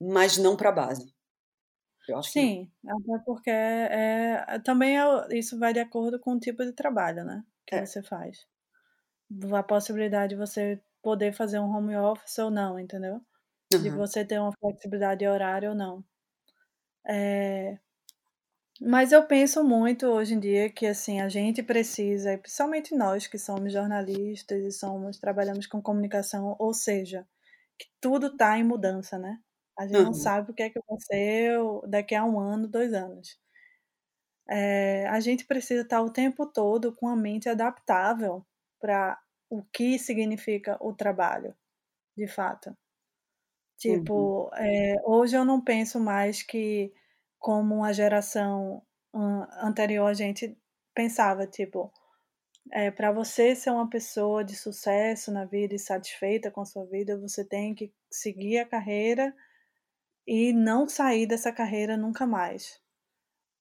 mas não para a base. Sim, até porque é, é- também é- isso vai de acordo com o tipo de trabalho, né? Que É. você faz. A possibilidade de você poder fazer um home office ou não, entendeu? De Aham. você ter uma flexibilidade de horário ou não. É, mas eu penso muito hoje em dia que assim a gente precisa, principalmente nós que somos jornalistas e somos trabalhamos com comunicação, ou seja, que tudo está em mudança, né? A gente não Aham. sabe o que é que vai ser daqui a um ano, dois anos. É, a gente precisa estar o tempo todo com a mente adaptável para o que significa o trabalho, de fato. Uhum. Tipo, é, hoje eu não penso mais que como a geração an- anterior a gente pensava, tipo, é, para você ser uma pessoa de sucesso na vida e satisfeita com a sua vida, você tem que seguir a carreira e não sair dessa carreira nunca mais.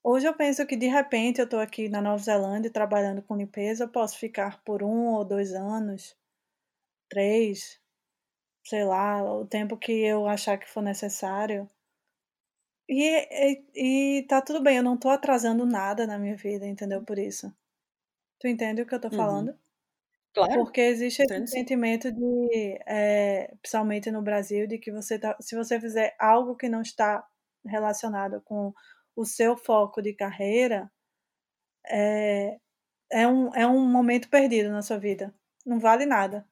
Hoje eu penso que de repente eu estou aqui na Nova Zelândia trabalhando com limpeza, eu posso ficar por um ou dois anos, três, sei lá, o tempo que eu achar que for necessário. E, e, e tá tudo bem, eu não tô atrasando nada na minha vida, entendeu? Por isso. Tu entende o que eu tô Uhum. falando? Claro, Porque existe esse entendo sim. sentimento de, é, principalmente no Brasil, de que você tá, se você fizer algo que não está relacionado com o seu foco de carreira, é, é, um, é um momento perdido na sua vida. Não vale nada.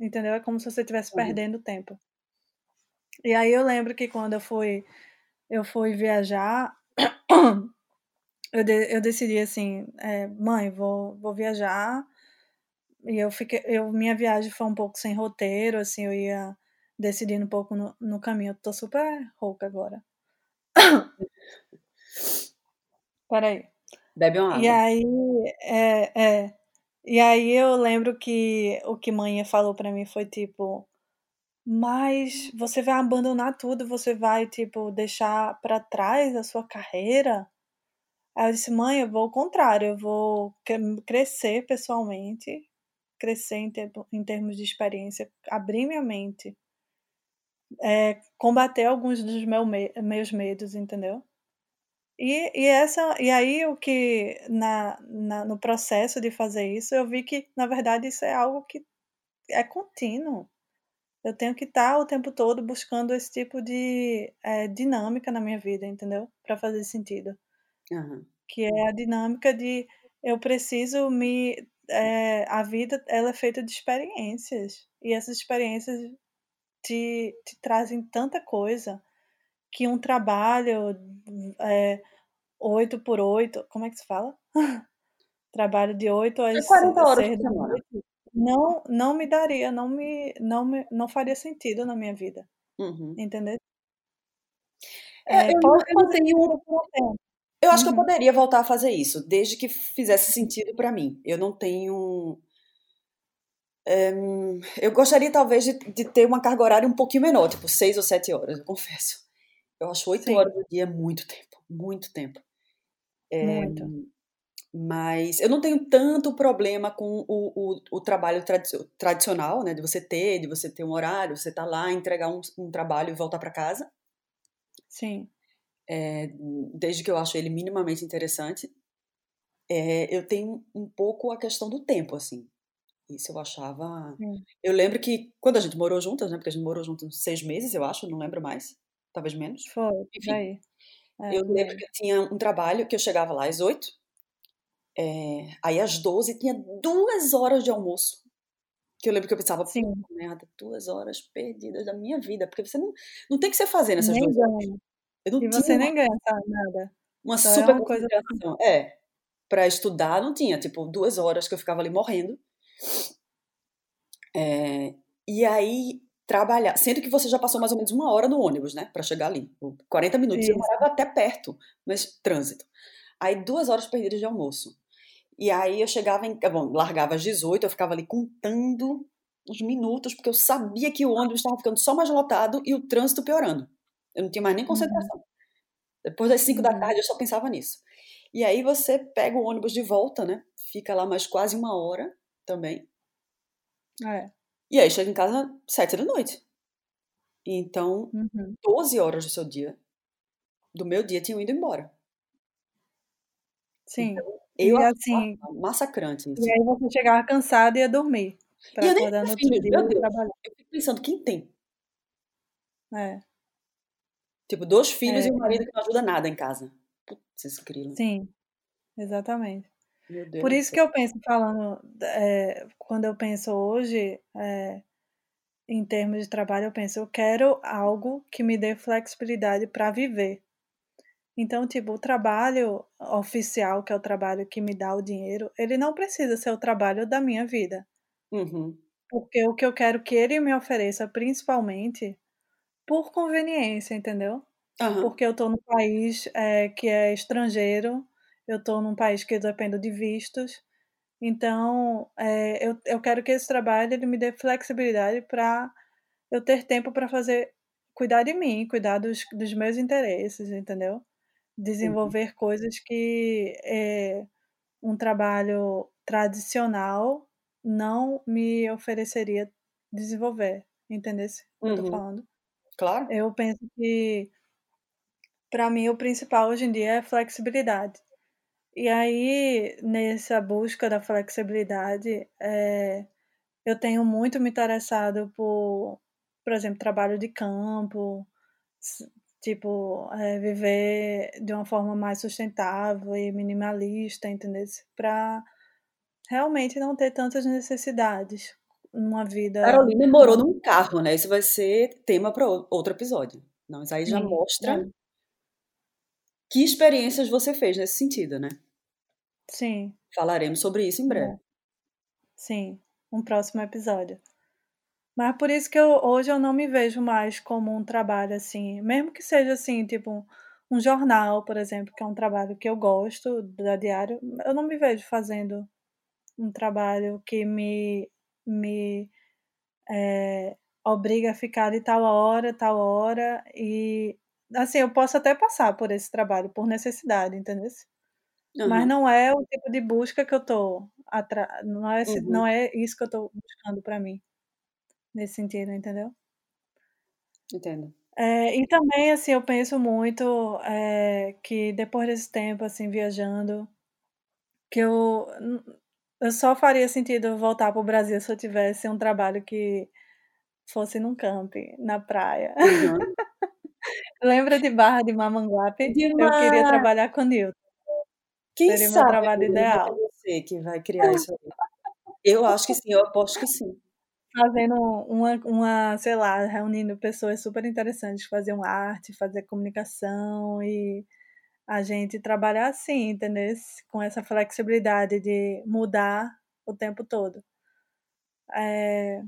Entendeu? É como se você estivesse Uhum. perdendo tempo. E aí eu lembro que quando eu fui, eu fui viajar, eu, de- eu decidi assim, é, mãe, vou, vou viajar. E eu fiquei, eu, minha viagem foi um pouco sem roteiro, assim, eu ia decidindo um pouco no, no caminho. Eu tô super rouca agora. Peraí. Bebe uma E água. aí, é, é. E aí eu lembro que o que mãe falou pra mim foi tipo, mas você vai abandonar tudo, você vai, tipo, deixar pra trás a sua carreira? Aí eu disse, mãe, eu vou ao contrário, eu vou cre- crescer pessoalmente, crescer em, tempo- em termos de experiência, abrir minha mente, é, combater alguns dos meu me- meus medos, entendeu? E, e essa e aí o que na, na no processo de fazer isso eu vi que na verdade isso é algo que é contínuo. Eu tenho que estar o tempo todo buscando esse tipo de eh, dinâmica na minha vida, entendeu? Para fazer sentido. Aham. que é a dinâmica de eu preciso me é, a vida ela é feita de experiências e essas experiências te, te trazem tanta coisa que um trabalho é, 8 por 8, como é que se fala? trabalho de 8 às 40 É horas 6 por semana. não não me daria, não me não me não faria sentido na minha vida, Uhum. entendeu? É, É, eu, posso eu tenho. um. Eu acho que eu Uhum. poderia voltar a fazer isso, desde que fizesse sentido pra mim. Eu não tenho. é, eu gostaria talvez de, de ter uma carga horária um pouquinho menor, tipo seis ou sete horas, eu confesso. Eu acho oito horas do dia muito tempo, muito tempo. É, Muito. mas eu não tenho tanto problema com o, o, o trabalho tradi- tradicional, né? De você ter, de você ter um horário, você tá lá, entregar um, um trabalho e voltar pra casa. Sim. É, desde que eu acho ele minimamente interessante. É, eu tenho um pouco a questão do tempo, assim. Isso eu achava. Sim. Eu lembro que quando a gente morou juntas, né? Porque a gente morou juntas seis meses, eu acho, não lembro mais. Talvez menos. Foi, Enfim, aí. É, eu lembro aí. que eu tinha um trabalho que eu chegava lá às oito, é, aí às doze tinha duas horas de almoço. Que eu lembro que eu pensava, Sim. merda, duas horas perdidas da minha vida. Porque você não, não tem o que você fazer nessas Nem duas horas. ganha. Eu não E você nem ganha, nada. uma é super uma coisa concentração. É, pra estudar não tinha, tipo, duas horas que eu ficava ali morrendo. É, e aí, trabalhar. Sendo que você já passou mais ou menos uma hora no ônibus, né? Pra chegar ali. 40 minutos. Eu morava até perto, mas trânsito. Aí, duas horas perdidas de almoço. E aí, eu chegava em. Bom, largava às 18, eu ficava ali contando os minutos, porque eu sabia que o ônibus estava ficando só mais lotado e o trânsito piorando. Eu não tinha mais nem Uhum. concentração. Depois das 5 da Uhum. tarde, eu só pensava nisso. E aí, você pega o ônibus de volta, né? Fica lá mais quase uma hora também. É. E aí chega em casa sete da noite. Então, Uhum. 12 horas do seu dia, do meu dia, tinham ido embora. Sim. Então, eu E assim, massacrante isso. e aí você chegava cansada e ia dormir. E Pra eu nem acordar tinha no outro filhos, dia meu e Deus. trabalhar. Eu fico pensando, quem tem? É. Tipo, dois filhos É. e um marido que não ajuda nada em casa. Putz, esse grilo. Sim. Exatamente. Por isso que eu penso falando, é, quando eu penso hoje, é, em termos de trabalho, eu penso, eu quero algo que me dê flexibilidade para viver. Então, tipo, o trabalho oficial, que é o trabalho que me dá o dinheiro, ele não precisa ser o trabalho da minha vida. Uhum. Porque o que eu quero que ele me ofereça, principalmente, por conveniência, entendeu? Aham. Porque eu tô num país é, que é estrangeiro, eu tô num país que eu dependo de vistos, então é, eu, eu quero que esse trabalho ele me dê flexibilidade para eu ter tempo para fazer, cuidar de mim, cuidar dos, dos meus interesses, entendeu? Uhum. Desenvolver coisas que é, um trabalho tradicional não me ofereceria desenvolver, entendeu? O que eu tô Uhum. falando? Claro. Eu penso que para mim o principal hoje em dia é flexibilidade. E aí, nessa busca da flexibilidade, é, eu tenho muito me interessado por, por exemplo, trabalho de campo, tipo, é, viver de uma forma mais sustentável e minimalista, entendeu? Para realmente não ter tantas necessidades numa vida. Carolina morou num carro, né? Isso vai ser tema para outro episódio. Não, mas aí já Sim, mostra é. Que experiências você fez nesse sentido, né? Sim, Falaremos sobre isso em breve. é. Sim, um próximo episódio. Mas por isso que eu, hoje eu não me vejo mais como um trabalho assim, mesmo que seja assim, tipo um jornal, por exemplo, que é um trabalho que eu gosto da diário, eu não me vejo fazendo um trabalho que me, me é, obriga a ficar de tal hora, tal hora, e assim, eu posso até passar por esse trabalho por necessidade, entendeu? Mas Aham. não é o tipo de busca que eu tô atra... não é esse- Uhum. não é isso que eu tô buscando para mim nesse sentido, entendeu? Entendo. É, e também, assim, eu penso muito é, que depois desse tempo, assim, viajando, que eu, eu só faria sentido voltar para o Brasil se eu tivesse um trabalho que fosse num camping, na praia. Uhum. Lembra de Barra de Mamanguape? Eu queria trabalhar com Newton. Quem Seria meu sabe trabalho ideal. você que vai criar isso aí. Eu acho que sim, eu aposto que sim. Fazendo uma, uma, sei lá, reunindo pessoas super interessantes, fazer uma arte, fazer comunicação e a gente trabalhar assim, entendeu? Com essa flexibilidade de mudar o tempo todo. É...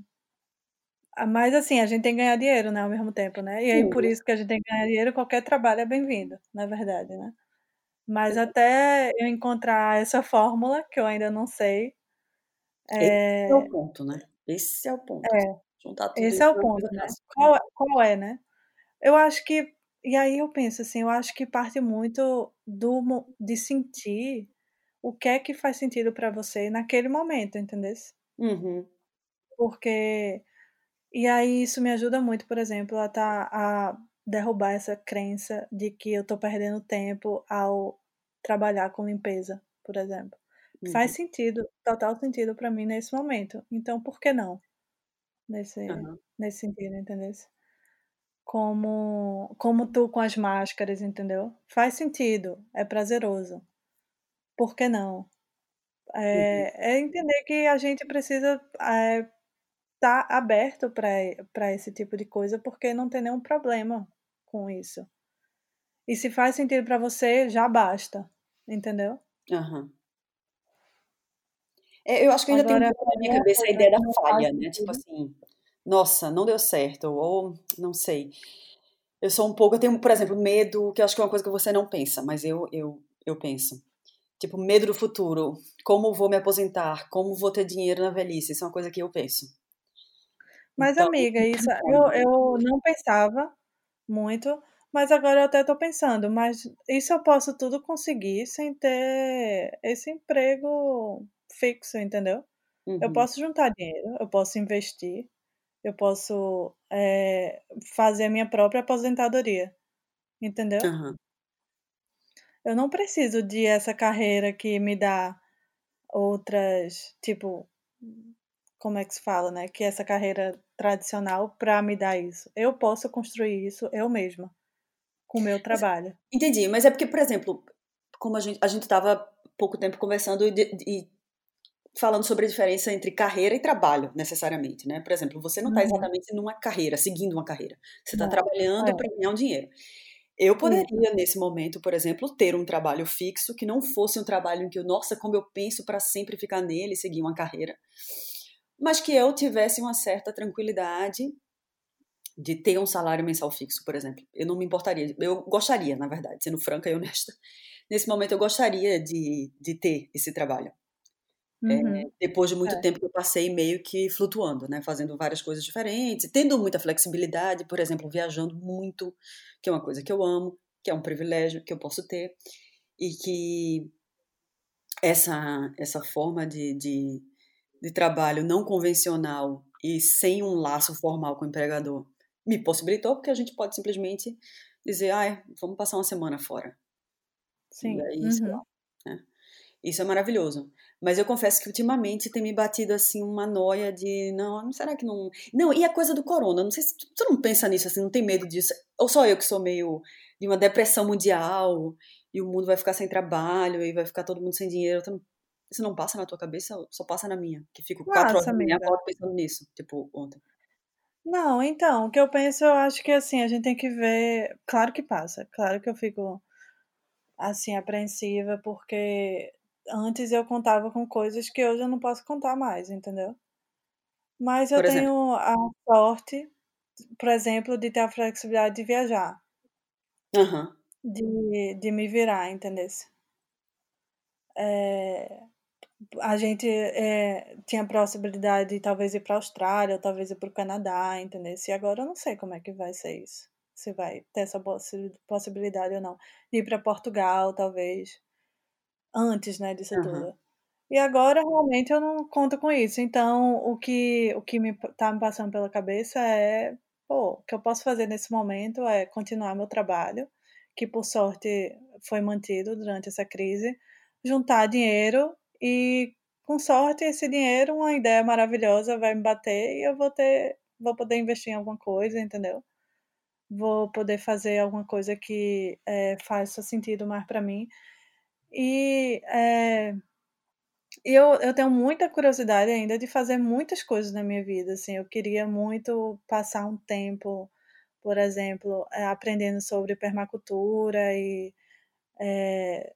Mas assim, a gente tem que ganhar dinheiro, né, ao mesmo tempo, né? E aí, por isso que a gente tem que ganhar dinheiro, qualquer trabalho é bem-vindo, na verdade, né? Mas até eu encontrar essa fórmula, que eu ainda não sei. É... Esse é o ponto, né? Esse é o ponto. É. Juntar tudo Esse é o ponto, né? Qual, qual é, né? Eu acho que. E aí eu penso assim, eu acho que parte muito do de sentir o que é que faz sentido para você naquele momento, entendeu? Uhum. Porque e aí isso me ajuda muito, por exemplo, a, tá, a derrubar essa crença de que eu tô perdendo tempo ao trabalhar com limpeza, por exemplo. Uhum. Faz sentido, total sentido para mim nesse momento. Então, por que não? Nesse, uhum. nesse sentido, entendeu? Como, como tu com as máscaras, entendeu? Faz sentido, é prazeroso. Por que não? É, uhum. é entender que a gente precisa é, tá aberto para esse tipo de coisa, porque não tem nenhum problema com isso. E se faz sentido para você, já basta. Entendeu? Uhum. É, eu acho que ainda Agora, tem na minha cabeça a ideia da falha, né? Tipo assim, nossa, não deu certo, ou não sei. Eu sou um pouco, eu tenho, por exemplo, medo, que eu acho que é uma coisa que você não pensa, mas eu, eu, eu penso. Tipo, medo do futuro. Como vou me aposentar? Como vou ter dinheiro na velhice? Isso é uma coisa que eu penso. Mas, então, amiga, isso eu, eu não pensava muito, mas agora eu até estou pensando, mas isso eu posso tudo conseguir sem ter esse emprego fixo, entendeu? Uhum. Eu posso juntar dinheiro, eu posso investir, eu posso é, fazer a minha própria aposentadoria, entendeu? Uhum. Eu não preciso de essa carreira que me dá outras, tipo, como é que se fala, né? Que essa carreira tradicional para me dar isso. Eu posso construir isso eu mesma, com o meu trabalho. Entendi, mas é porque, por exemplo, como a gente a estava pouco tempo conversando e, e, falando sobre a diferença entre carreira e trabalho, necessariamente, né? Por exemplo, você não está uhum. exatamente numa carreira, seguindo uma carreira. Você está trabalhando é. para ganhar um dinheiro. Eu poderia, uhum. nesse momento, por exemplo, ter um trabalho fixo que não fosse um trabalho em que eu, nossa, como eu penso para sempre ficar nele e seguir uma carreira mas que eu tivesse uma certa tranquilidade de ter um salário mensal fixo, por exemplo. Eu não me importaria, eu gostaria, na verdade, sendo franca e honesta. Nesse momento eu gostaria de, de ter esse trabalho. É, uhum. É, depois de muito é. tempo que eu passei meio que flutuando, né, fazendo várias coisas diferentes, tendo muita flexibilidade, por exemplo, viajando muito, que é uma coisa que eu amo, que é um privilégio que eu posso ter, e que essa, essa forma de, de de trabalho não convencional e sem um laço formal com o empregador me possibilitou, porque a gente pode simplesmente dizer, ah, vamos passar uma semana fora. Sim. uhum. lá, né? Isso é maravilhoso. Mas eu confesso que ultimamente tem me batido assim uma noia de não, será que não. Não, e a coisa do corona, não sei se tu não pensa nisso assim, não tem medo disso. Ou só eu que sou meio de uma depressão mundial e o mundo vai ficar sem trabalho e vai ficar todo mundo sem dinheiro. Tu isso não passa na tua cabeça, só passa na minha. Que fico quatro horas da minha volta pensando nisso, tipo, ontem. Não, então, o que eu penso, eu acho que assim, a gente tem que ver. Claro que passa, claro que eu fico assim, apreensiva, porque antes eu contava com coisas que hoje eu não posso contar mais, entendeu? Mas eu tenho a sorte, por exemplo, de ter a flexibilidade de viajar. Uhum. De, de me virar, entendeu? É, a gente é, tinha a possibilidade de talvez ir para a Austrália, ou talvez ir para o Canadá, entendeu? E agora eu não sei como é que vai ser isso. Se vai ter essa possibilidade ou não. Ir para Portugal, talvez. Antes, né, disso uhum. tudo. E agora, realmente, eu não conto com isso. Então, o que, o que me tá me passando pela cabeça é, pô, o que eu posso fazer nesse momento é continuar meu trabalho, que por sorte foi mantido durante essa crise, juntar dinheiro e com sorte esse dinheiro, uma ideia maravilhosa vai me bater e eu vou ter, vou poder investir em alguma coisa, entendeu? Vou poder fazer alguma coisa que é, faça sentido mais para mim. E é, eu, eu tenho muita curiosidade ainda de fazer muitas coisas na minha vida. Assim, eu queria muito passar um tempo, por exemplo, é, aprendendo sobre permacultura e é,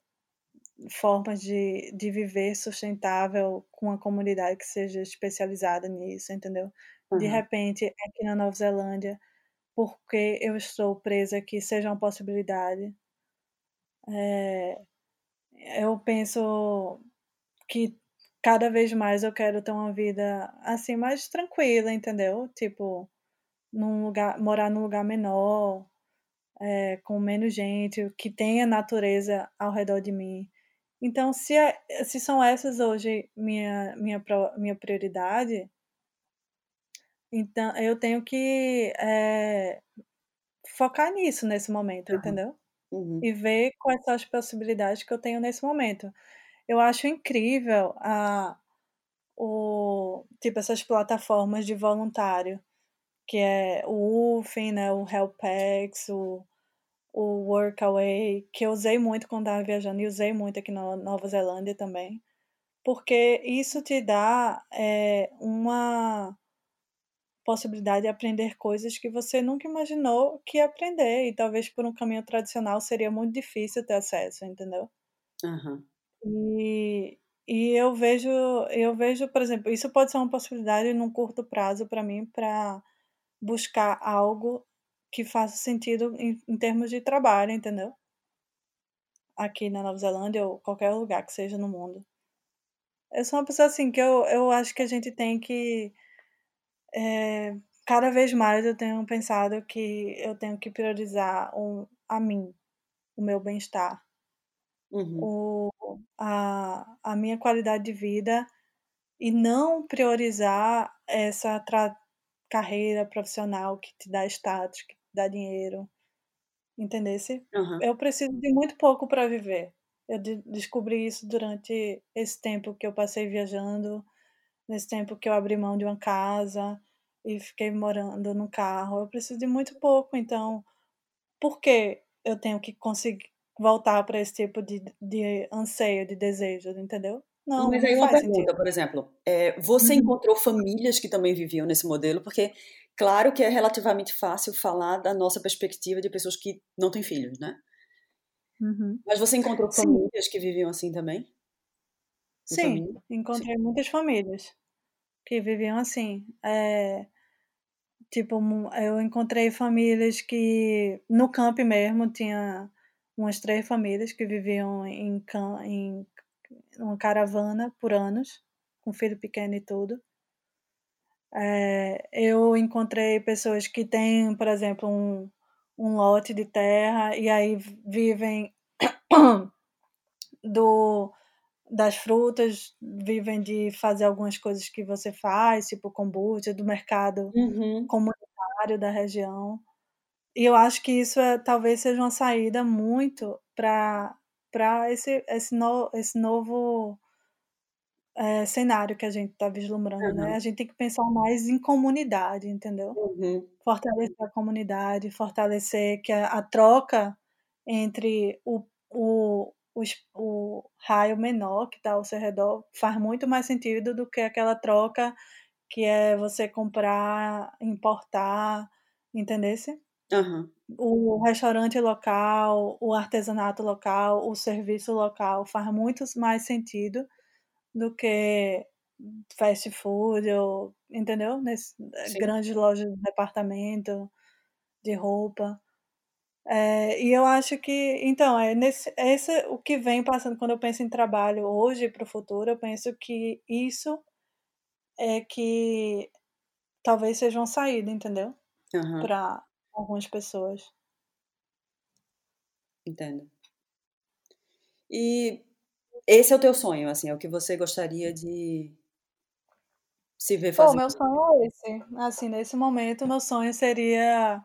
formas de, de viver sustentável com uma comunidade que seja especializada nisso, entendeu? De Aham. repente, aqui na Nova Zelândia, porque eu estou presa aqui, seja uma possibilidade. É, eu penso que cada vez mais eu quero ter uma vida assim mais tranquila, entendeu? Tipo, num lugar, morar num lugar menor, é, com menos gente, que tenha natureza ao redor de mim. Então, se, é, se são essas hoje minha, minha, minha prioridade, então eu tenho que é, focar nisso nesse momento, Aham. entendeu? Uhum. E ver quais são as possibilidades que eu tenho nesse momento. Eu acho incrível a, o, tipo, essas plataformas de voluntário, que é o UFIN, né, o HelpX, o, o Workaway, que eu usei muito quando estava viajando e usei muito aqui na Nova Zelândia também, porque isso te dá é, uma possibilidade de aprender coisas que você nunca imaginou que ia aprender e talvez por um caminho tradicional seria muito difícil ter acesso, entendeu? Aham. E, e eu vejo, eu vejo, por exemplo, isso pode ser uma possibilidade num curto prazo para mim para buscar algo que faça sentido em, em termos de trabalho, entendeu? Aqui na Nova Zelândia ou qualquer lugar que seja no mundo. Eu sou uma pessoa assim que eu, eu acho que a gente tem que. É, cada vez mais eu tenho pensado que eu tenho que priorizar um, a mim, o meu bem-estar, Uhum. o, a, a minha qualidade de vida e não priorizar essa carreira profissional que te dá status, que dá dinheiro, entendesse? Aham. Eu preciso de muito pouco para viver. Eu de descobri isso durante esse tempo que eu passei viajando, nesse tempo que eu abri mão de uma casa e fiquei morando no carro. Eu preciso de muito pouco, então por que eu tenho que conseguir voltar para esse tipo de, de anseio, de desejo, entendeu? Não, Mas aí uma faz sentido. pergunta, por exemplo, é, você Uhum. encontrou famílias que também viviam nesse modelo? Porque, claro que é relativamente fácil falar da nossa perspectiva de pessoas que não têm filhos, né? Uhum. Mas você encontrou Sim, famílias que viviam assim também? No sim, caminho? Sim. encontrei muitas famílias que viviam assim. É, tipo, eu encontrei famílias que no camp mesmo tinha umas três famílias que viviam em, em uma caravana por anos, com filho pequeno e tudo. É, eu encontrei pessoas que têm, por exemplo, um, um lote de terra e aí vivem do das frutas, vivem de fazer algumas coisas que você faz, tipo kombucha, do mercado Uhum. comunitário da região. E eu acho que isso é, talvez seja uma saída muito para para esse, esse, no, esse novo é, cenário que a gente está vislumbrando, né? Aham. A gente tem que pensar mais em comunidade, entendeu? Uhum. Fortalecer a comunidade, fortalecer que a, a troca entre o, o, o, o raio menor que está ao seu redor faz muito mais sentido do que aquela troca que é você comprar, importar, entendesse? Aham. O restaurante local, o artesanato local, o serviço local faz muito mais sentido do que fast food ou, entendeu? Nesse, Sim. grandes lojas de departamento, de roupa. É, e eu acho que, então, é nesse, esse o que vem passando quando eu penso em trabalho hoje para o futuro, eu penso que isso é que talvez seja uma saída, entendeu? Aham. Para algumas pessoas. Entendo. E esse é o teu sonho, assim, é o que você gostaria de se ver Pô, fazendo? meu sonho é esse. Assim, nesse momento, meu sonho seria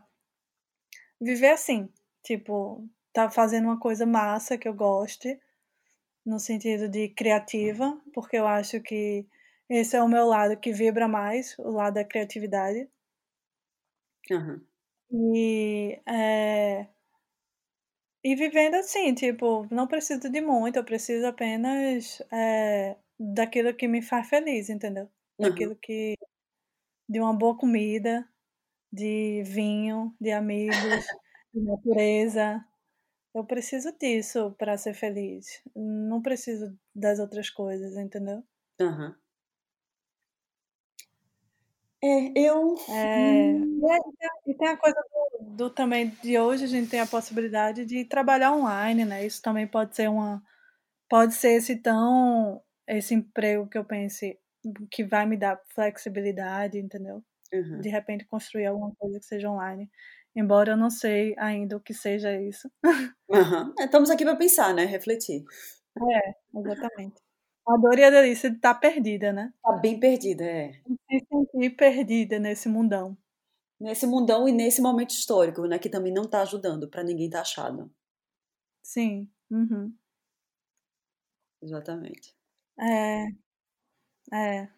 viver assim, tipo, tá fazendo uma coisa massa que eu goste, no sentido de criativa, porque eu acho que esse é o meu lado que vibra mais, o lado da criatividade. Aham. E é, E vivendo assim, tipo, não preciso de muito, eu preciso apenas, eh, daquilo que me faz feliz, entendeu? Daquilo que de uma boa comida, de vinho, de amigos, de natureza. Eu preciso disso pra ser feliz. Não preciso das outras coisas, entendeu? Aham. É, eu É, e é e tem a coisa do do também de hoje a gente tem a possibilidade de trabalhar online, né, isso também pode ser uma pode ser esse tão esse emprego que eu pense que vai me dar flexibilidade, entendeu? Aham. De repente construir alguma coisa que seja online, embora eu não sei ainda o que seja isso. É, estamos aqui pra pensar, né, refletir. É, exatamente. A dor e a delícia de estar perdida, né? Tá bem perdida, é. Sentir perdida nesse mundão. Nesse mundão e nesse momento histórico, né, que também não tá ajudando pra ninguém tá achado. Sim, uhum. Exatamente. É. É.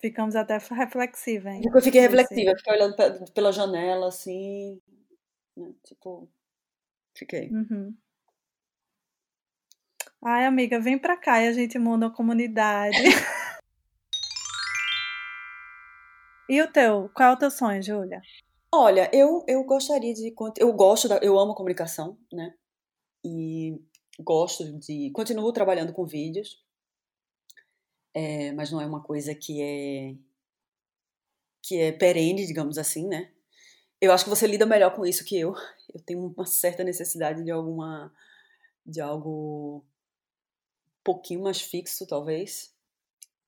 Ficamos até reflexiva, hein, Eu fiquei reflexiva, fiquei olhando pe pela janela, assim, né, tipo, fiquei. Uhum. Ai amiga, vem pra cá e a gente monta uma comunidade. E o teu? Qual é o teu sonho, Júlia? Olha, eu eu gostaria de eu gosto da eu amo comunicação, né, e gosto de continuo trabalhando com vídeos. Eh, mas não é uma coisa que é que é perene, digamos assim, né. Eu acho que você lida melhor com isso que eu. Eu tenho uma certa necessidade de alguma de algo pouquinho mais fixo, talvez.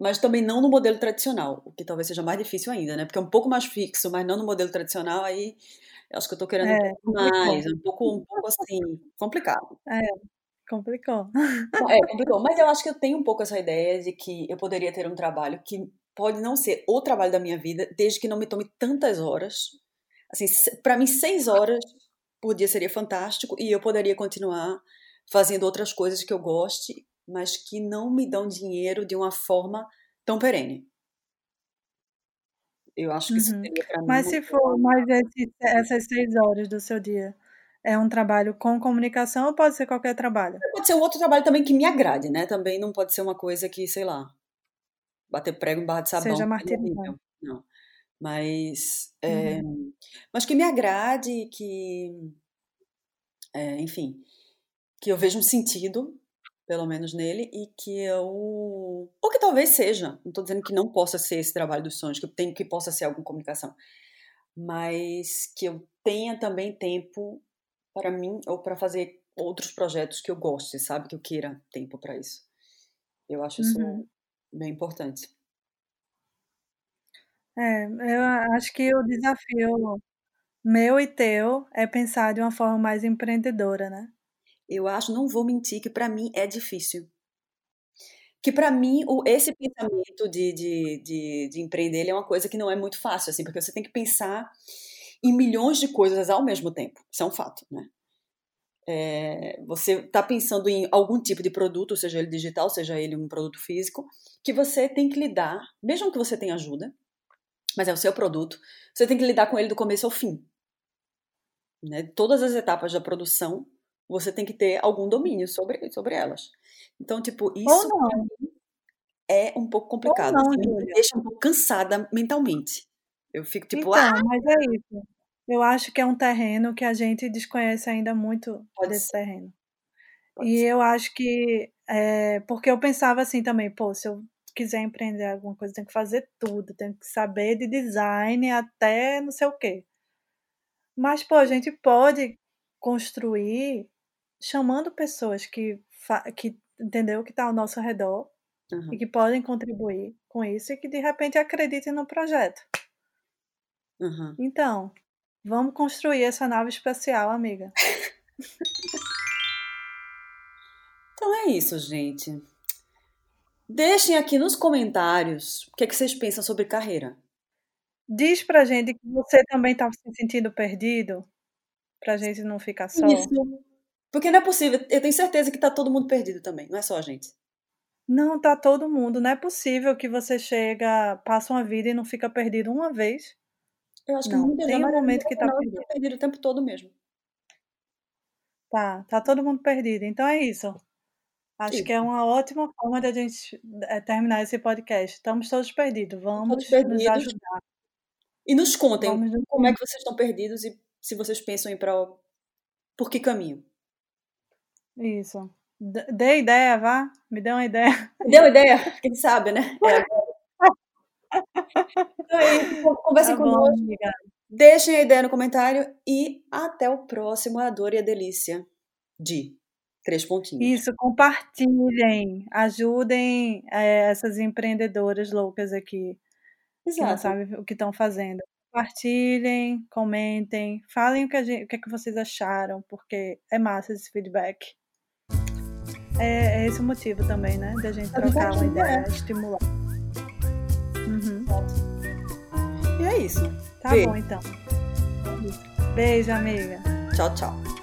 Mas também não no modelo tradicional, o que talvez seja mais difícil ainda, né, porque é um pouco mais fixo, mas não no modelo tradicional, aí acho que eu tô querendo É, mais, um pouco um pouco, assim, complicado. É, complicou. É, complicou. Mas eu acho que eu tenho um pouco essa ideia de que eu poderia ter um trabalho que pode não ser o trabalho da minha vida, desde que não me tome tantas horas. Assim, pra mim 6 horas por dia seria fantástico e eu poderia continuar fazendo outras coisas que eu goste, mas que não me dão dinheiro de uma forma tão perene. Eu acho que isso Uhum. seria pra mim Mas se for mais esse essas 6 horas do seu dia, é um trabalho com comunicação ou pode ser qualquer trabalho? Pode ser um outro trabalho também que me agrade, né, também não pode ser uma coisa que, sei lá, bater prego em barra de sabão, Seja é horrível, não. Mas, eh, Uhum. mas que me agrade, que eh, enfim, que eu veja um sentido, pelo menos nele, e que eu ou que talvez seja, não tô dizendo que não possa ser esse trabalho dos sonhos, que eu tenho que possa ser com comunicação, mas que eu tenha também tempo para mim ou pra fazer outros projetos que eu goste, sabe, que eu queira tempo pra isso. Eu acho Uhum. isso bem importante. É, eu acho que o desafio meu e teu é pensar de uma forma mais empreendedora, né. Eu acho, não vou mentir, que pra mim é difícil. Que pra mim o esse pensamento de de de de empreender, é uma coisa que não é muito fácil, assim, porque você tem que pensar em milhões de coisas ao mesmo tempo, isso é um fato, né. Eh, você tá pensando em algum tipo de produto, seja ele digital, seja ele um produto físico, que você tem que lidar, mesmo que você tenha ajuda, mas é o seu produto, você tem que lidar com ele do começo ao fim. Né, todas as etapas da produção, você tem que ter algum domínio sobre sobre elas. Então, tipo, isso é um pouco Ou complicado, não, assim, me deixa um pouco cansada mentalmente. Eu fico tipo: "Ah!". Então, mas é isso. Eu acho que é um terreno que a gente desconhece ainda muito Pode desse ser. terreno. Pode E ser. eu acho que, eh, porque eu pensava assim também: "Pô, se eu quiser empreender alguma coisa, tenho que fazer tudo, tenho que saber de design até não sei o quê". Mas, pô, a gente pode construir chamando pessoas que que entendeu, que tá ao nosso redor e Aham. que podem contribuir com isso e que de repente acreditem no projeto. Aham. Então, vamos construir essa nave espacial, amiga. Então é isso, gente. Deixem aqui nos comentários o que que vocês pensam sobre carreira. Diz pra gente que você também tá se sentindo perdido, pra gente não ficar só. Isso. Porque não é possível, eu tenho certeza que tá todo mundo perdido também, não é só a gente. Não, tá todo mundo, não é possível que você chega passa uma vida e não fica perdido uma vez. Eu acho que Não, tem um momento que tá não, perdido. perdido o tempo todo mesmo. Tá, tá todo mundo perdido. Então é isso. Acho Sim. que é uma ótima forma de a gente eh, terminar esse podcast. Estamos todos perdidos. Vamos Todos nos perdidos. ajudar. E nos contem Vamos nos como é que vocês estão perdidos e se vocês pensam em para por que caminho. Isso. D- Dê ideia, vá. Me dê uma ideia. Me Deu ideia? Quem sabe, né? É. Então é isso. Conversem Tá bom, conosco. amiga. Deixem a ideia no comentário e até o próximo A Dor e a Delícia de Três Pontinhos. Isso, compartilhem. Ajudem eh, essas empreendedoras loucas aqui. que não Exato. sabem o que estão fazendo. Compartilhem, comentem, falem o que, gente, o que, é que vocês acharam, porque é massa esse feedback. É, é esse o motivo também, né? Da gente A vida trocar uma ideia, é. estimular. Uhum. E é isso. Tá Beijo. bom, então. Beijo, amiga. Tchau, tchau.